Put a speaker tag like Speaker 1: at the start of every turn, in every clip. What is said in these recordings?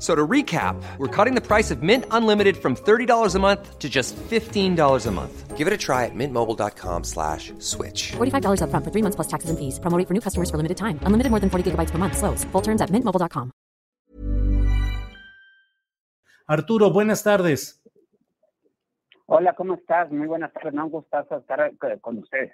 Speaker 1: So to recap, we're cutting the price of Mint Unlimited from $30 a month to just $15 a month. Give it a try at mintmobile.com slash switch.
Speaker 2: $45 upfront for three months plus taxes and fees. Promoting for new customers for limited time. Unlimited more than 40 gigabytes per month. Slows. Full terms at mintmobile.com.
Speaker 3: Arturo, buenas tardes.
Speaker 4: Hola, ¿cómo estás? Muy buenas tardes. No, un gustazo estar eh, con ustedes.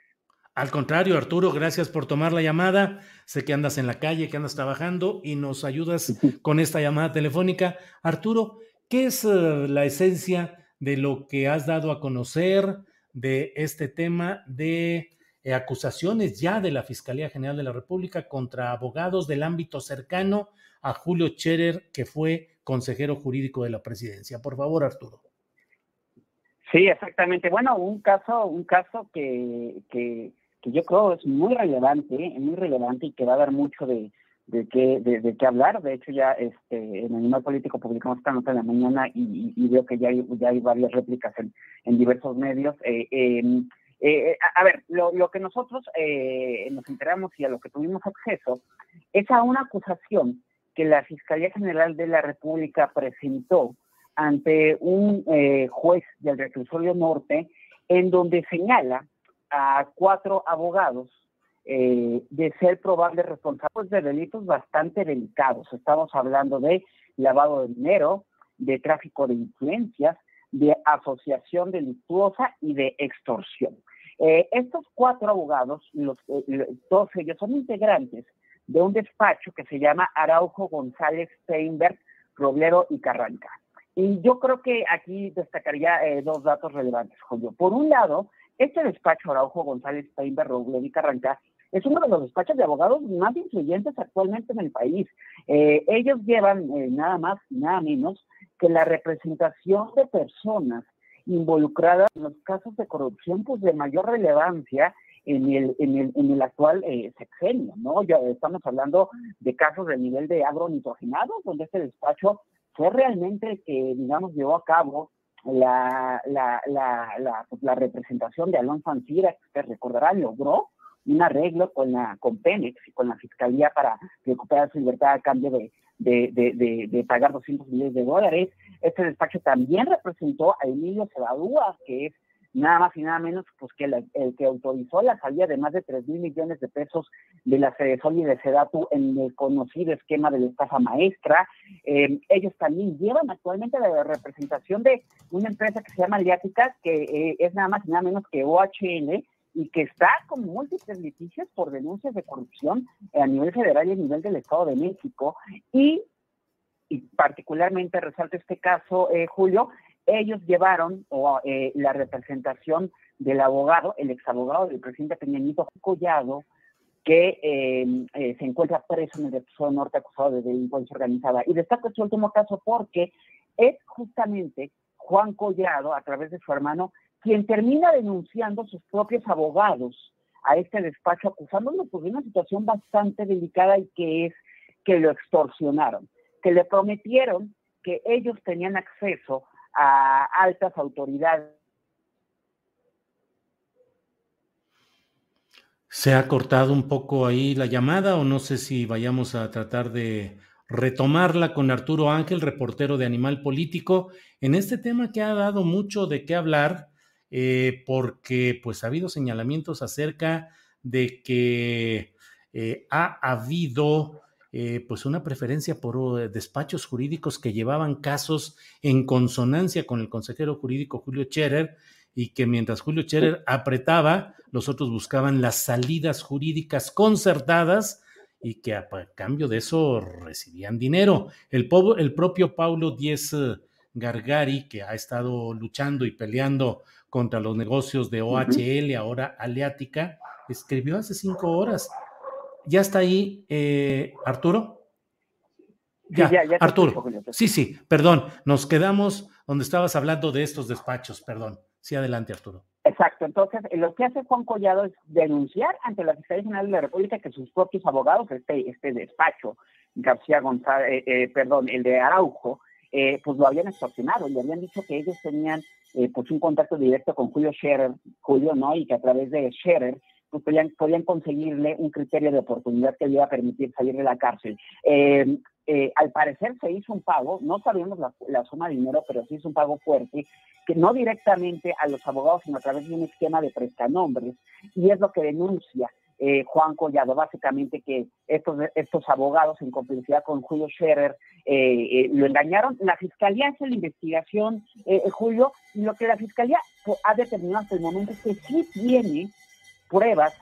Speaker 3: Al contrario, Arturo, gracias por tomar la llamada. Sé que andas en la calle, que andas trabajando y nos ayudas con esta llamada telefónica. Arturo, ¿qué es uh, la esencia de lo que has dado a conocer de este tema de eh, acusaciones ya de la Fiscalía General de la República contra abogados del ámbito cercano a Julio Scherer, que fue consejero jurídico de la presidencia? Por favor, Arturo.
Speaker 4: Sí, exactamente. Bueno, un caso, un caso que, que que yo creo es muy relevante, muy relevante y que va a dar mucho de, de qué de, qué hablar. De hecho, ya este, en Animal Político publicamos esta nota en la mañana y, veo que ya hay, ya hay varias réplicas en, en diversos medios. Eh, em, eh, a, ver, lo, lo que nosotros eh, nos enteramos y a lo que tuvimos acceso es a una acusación que la Fiscalía General de la República presentó ante un juez del reclusorio norte en donde señala a cuatro abogados eh, de ser probables responsables de delitos bastante delicados. Estamos hablando de lavado de dinero, de tráfico de influencias, de asociación delictuosa y de extorsión. Eh, estos cuatro abogados, los, eh, todos ellos son integrantes de un despacho que se llama Araujo González Steinberg, Roblero y Carranca. Y yo creo que aquí destacaría dos datos relevantes, Julio. Por un lado, este despacho Araujo González Paimber y Carranca es uno de los despachos de abogados más influyentes actualmente en el país. Eh, ellos llevan eh, nada más y nada menos que la representación de personas involucradas en los casos de corrupción pues de mayor relevancia en el, en el, en el actual eh, sexenio, ¿no? Ya estamos hablando de casos de nivel de agronitrogenados, donde este despacho fue realmente el que, digamos, llevó a cabo la, la, la, pues, la, representación de Alonso Ancira, que usted recordará, logró un arreglo con la con Pemex y con la Fiscalía para recuperar su libertad a cambio de, de, de, de, pagar 200 millones de dólares. Este despacho también representó a Emilio Cebadúa, que es nada más y nada menos pues que el que autorizó la salida de más de 3 mil millones de pesos de la Sol y de Sedatu en el conocido esquema de la estafa maestra. Eh, ellos también llevan actualmente la representación de una empresa que se llama Aliática, que eh, es nada más y nada menos que OHL, y que está con múltiples litigios por denuncias de corrupción a nivel federal y a nivel del Estado de México. Y, particularmente resalta este caso, eh, Julio, ellos llevaron eh, la representación del abogado, el exabogado del presidente Peña Nieto Collado, que em, eh, se encuentra preso en el Reclusorio Norte acusado de delincuencia organizada. Y destaco este último caso porque es justamente Juan Collado, a través de su hermano, quien termina denunciando sus propios abogados a este despacho, acusándolo por una situación bastante delicada y que es que lo extorsionaron, que le prometieron que ellos tenían acceso a altas autoridades.
Speaker 3: Se ha cortado un poco ahí la llamada o no sé si vayamos a tratar de retomarla con Arturo Ángel, reportero de Animal Político, en este tema que ha dado mucho de qué hablar, eh, porque pues ha habido señalamientos acerca de que eh, ha habido eh, pues una preferencia por uh, despachos jurídicos que llevaban casos en consonancia con el consejero jurídico Julio Scherer y que mientras Julio Scherer apretaba, los otros buscaban las salidas jurídicas concertadas y que a, cambio de eso recibían dinero. El, el propio Paulo Diez eh, Gargari, que ha estado luchando y peleando contra los negocios de OHL, ahora Aleática, escribió hace cinco horas. Ya está ahí, eh, Arturo. Ya, Arturo. sí, sí, perdón, nos quedamos donde estabas hablando de estos despachos, perdón. Sí, adelante, Arturo.
Speaker 4: Exacto, entonces lo que hace Juan Collado es denunciar ante la Fiscalía General de la República que sus propios abogados, este, este despacho, García González, eh, eh, perdón, el de Araujo, eh, pues lo habían extorsionado y habían dicho que ellos tenían pues un contacto directo con Julio Scherer, Julio, ¿no? Y que a través de Scherer podían, conseguirle un criterio de oportunidad que le iba a permitir salir de la cárcel. al parecer se hizo un pago, no sabíamos la, suma de dinero, pero se hizo un pago fuerte, que no directamente a los abogados, sino a través de un esquema de prestanombres, y es lo que denuncia eh, Juan Collado, básicamente que estos, estos abogados en complicidad con Julio Scherer eh, eh, lo engañaron. La fiscalía hace la investigación, Julio, y lo que la fiscalía ha determinado hasta el momento es que sí tiene pruebas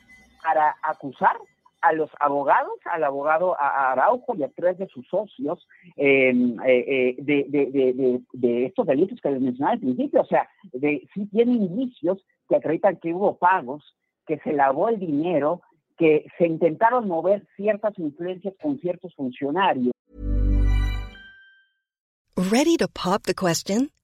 Speaker 4: para acusar a los abogados, al abogado Araujo y a tres de sus socios em, de, de, de, estos delitos que les mencionaba al principio. O sea, de, sí tiene indicios que acreditan que hubo pagos que se lavó el dinero, que se intentaron mover ciertas influencias con ciertos funcionarios.
Speaker 5: Ready to pop the question?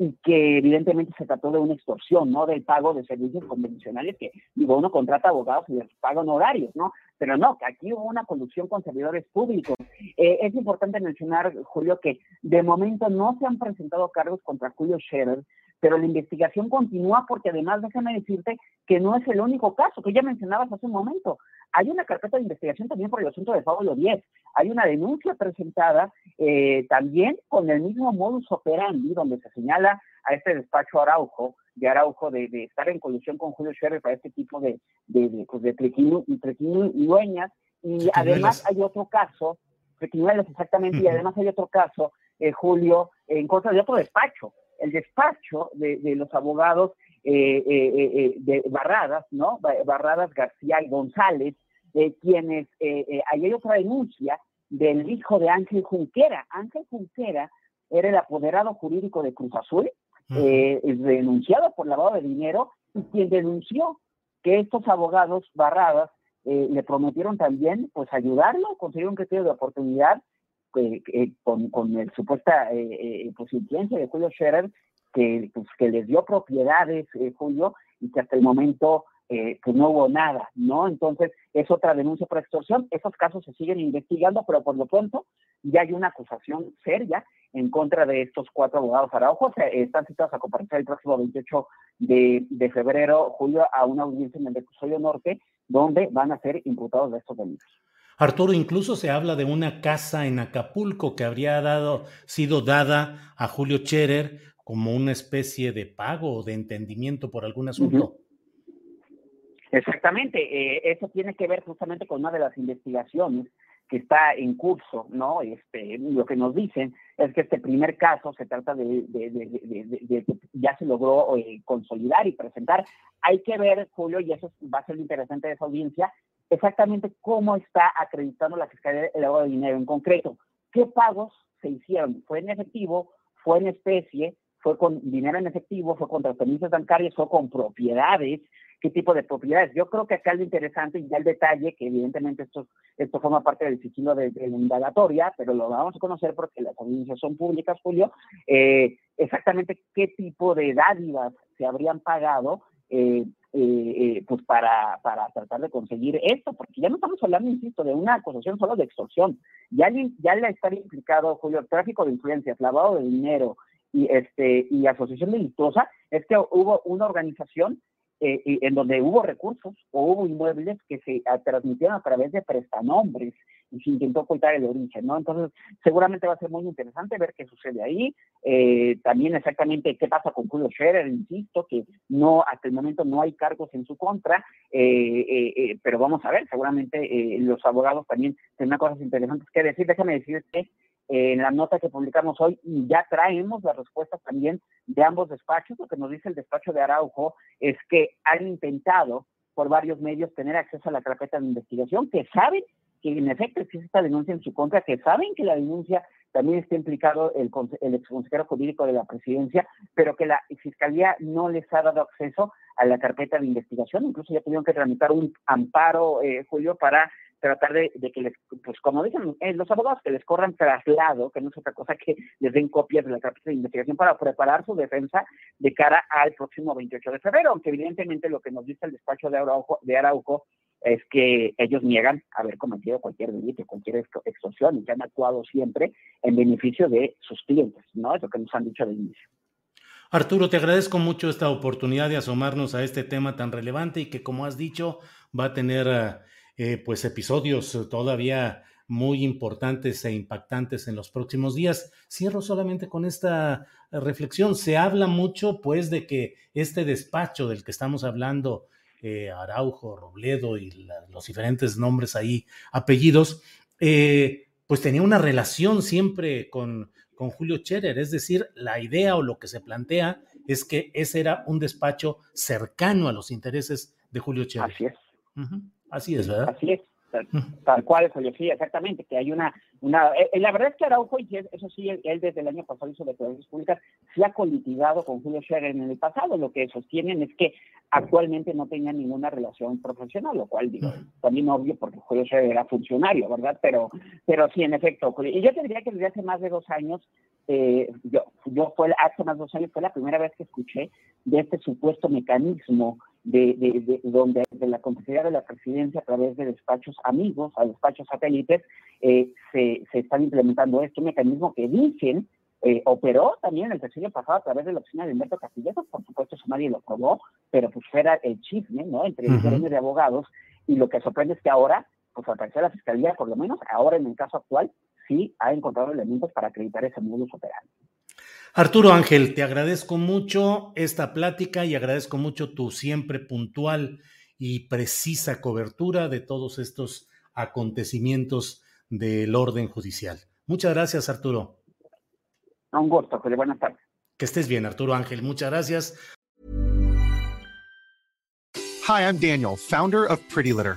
Speaker 4: Y que evidentemente se trató de una extorsión, ¿no? Del pago de servicios convencionales que, digo, uno contrata abogados y les pagan horarios, ¿no? Pero no, que aquí hubo una colusión con servidores públicos. Eh, es importante mencionar, Julio, que de momento no se han presentado cargos contra Julio Scherer, pero la investigación continúa porque además déjame decirte que no es el único caso que ya mencionabas hace un momento. Hay una carpeta de investigación también por el asunto de Pablo 10. Hay una denuncia presentada eh, también con el mismo modus operandi, donde se señala a este despacho Araujo, de Araujo, de, estar en colusión con Julio Scherer para este tipo de, de, de, pues de y dueñas. Y además hay otro caso, trequinuelas exactamente, y además hay otro caso, eh, Julio, en contra de otro despacho, el despacho de, los abogados eh, eh, eh, de Barradas, ¿no? Barradas García y González, quienes, ahí hay otra denuncia del hijo de Ángel Junquera. Ángel Junquera era el apoderado jurídico de Cruz Azul, denunciado por lavado de dinero, y quien denunció que estos abogados Barradas le prometieron también pues ayudarlo, conseguir un criterio de oportunidad eh, con, con el supuesta eh, eh, pues, influencia de Julio Scherer, que, pues, que les dio propiedades, Julio, y que hasta el momento pues no hubo nada, ¿no? Entonces, es otra denuncia por extorsión. Esos casos se siguen investigando, pero por lo pronto ya hay una acusación seria en contra de estos cuatro abogados Araujo. están citados a comparecer el próximo 28 de, de, febrero, julio, a una audiencia en el Episodio Norte, donde van a ser imputados de estos delitos.
Speaker 3: Arturo, incluso se habla de una casa en Acapulco que habría dado, sido dada a Julio Scherer como una especie de pago o de entendimiento por algún asunto.
Speaker 4: Exactamente, eh, eso tiene que ver justamente con una de las investigaciones que está en curso, ¿no? Este, lo que nos dicen es que este primer caso se trata de, de, ya se logró eh, consolidar y presentar. Hay que ver, Julio, y eso va a ser interesante de esa audiencia, exactamente cómo está acreditando la Fiscalía el lavado de dinero en concreto. ¿Qué pagos se hicieron? ¿Fue en efectivo? ¿Fue en especie? ¿Fue con dinero en efectivo? ¿Fue con transferencias bancarias? ¿Fue con propiedades? ¿Qué tipo de propiedades? Yo creo que acá lo interesante y ya el detalle, que evidentemente esto, esto forma parte del sigilo de, la indagatoria, pero lo vamos a conocer porque las audiencias son públicas, Julio, eh, exactamente qué tipo de dádivas se habrían pagado eh, eh, eh, pues para, para tratar de conseguir esto, porque ya no estamos hablando, insisto, de una acusación solo de extorsión, ya, ya le está implicado, Julio, tráfico de influencias, lavado de dinero y, este, y asociación delictuosa, es que hubo una organización eh, en donde hubo recursos o hubo inmuebles que se transmitieron a través de prestanombres y se intentó ocultar el origen, ¿no? Entonces, seguramente va a ser muy interesante ver qué sucede ahí. Eh, también exactamente qué pasa con Julio Scherer, insisto, que no, hasta el momento no hay cargos en su contra, eh, pero vamos a ver, seguramente los abogados también tendrán cosas interesantes que decir. Déjame decirte en la nota que publicamos hoy y ya traemos las respuestas también de ambos despachos. Lo que nos dice el despacho de Araujo es que han intentado por varios medios tener acceso a la carpeta de investigación, que saben que en efecto existe esta denuncia en su contra, que saben que la denuncia también está implicado el, el exconsejero jurídico de la presidencia, pero que la fiscalía no les ha dado acceso a la carpeta de investigación. Incluso ya tuvieron que tramitar un amparo, eh, Julio, para tratar de, que les, pues como dicen eh, los abogados, que les corran traslado, que no es otra cosa que les den copias de la carpeta de investigación para preparar su defensa de cara al próximo 28 de febrero, aunque evidentemente lo que nos dice el despacho de Araujo, de Araujo es que ellos niegan haber cometido cualquier delito, cualquier extorsión y que han actuado siempre en beneficio de sus clientes, ¿no? Es lo que nos han dicho de inicio.
Speaker 3: Arturo, te agradezco mucho esta oportunidad de asomarnos a este tema tan relevante y que, como has dicho, va a tener eh, pues episodios todavía muy importantes e impactantes en los próximos días. Cierro solamente con esta reflexión. Se habla mucho, pues, de que este despacho del que estamos hablando, eh, Araujo, Robledo y los diferentes nombres ahí, apellidos, eh, pues tenía una relación siempre con, con Julio Scherer. Es decir, la idea o lo que se plantea es que ese era un despacho cercano a los intereses de Julio Scherer.
Speaker 4: Así es.
Speaker 3: Así es, ¿verdad?
Speaker 4: Así es. Tal, cual, Julio, sí, exactamente, que hay una, una eh, eh, la verdad es que Araujo, y eso sí, él, desde el año pasado hizo declaraciones públicas, se ha colitigado con Julio Scherer en el pasado, lo que sostienen es que actualmente no tenía ninguna relación profesional, lo cual digo, también obvio porque Julio Scherer era funcionario, ¿verdad? Pero, pero sí, en efecto, y yo te diría que desde hace más de dos años, eh, yo, yo fue, hace más de dos años fue la primera vez que escuché de este supuesto mecanismo de, de, donde de la Consejería de la Presidencia a través de despachos amigos, a despachos satélites, eh, se, se están implementando este mecanismo que dicen eh, operó también el tercer pasado a través de la oficina de Humberto Castillejo, por supuesto eso nadie lo probó, pero pues era el chisme, ¿no? Entre el uh de abogados, y lo que sorprende es que ahora, pues al parecer la Fiscalía, por lo menos ahora en el caso actual, sí ha encontrado elementos para acreditar ese modus operandi.
Speaker 3: Arturo Ángel, te agradezco mucho esta plática y agradezco mucho tu siempre puntual y precisa cobertura de todos estos acontecimientos del orden judicial. Muchas gracias, Arturo.
Speaker 4: Un gusto, José. Buenas tardes.
Speaker 3: Que estés bien, Arturo Ángel. Muchas gracias.
Speaker 6: Hi, I'm Daniel, founder of Pretty Litter.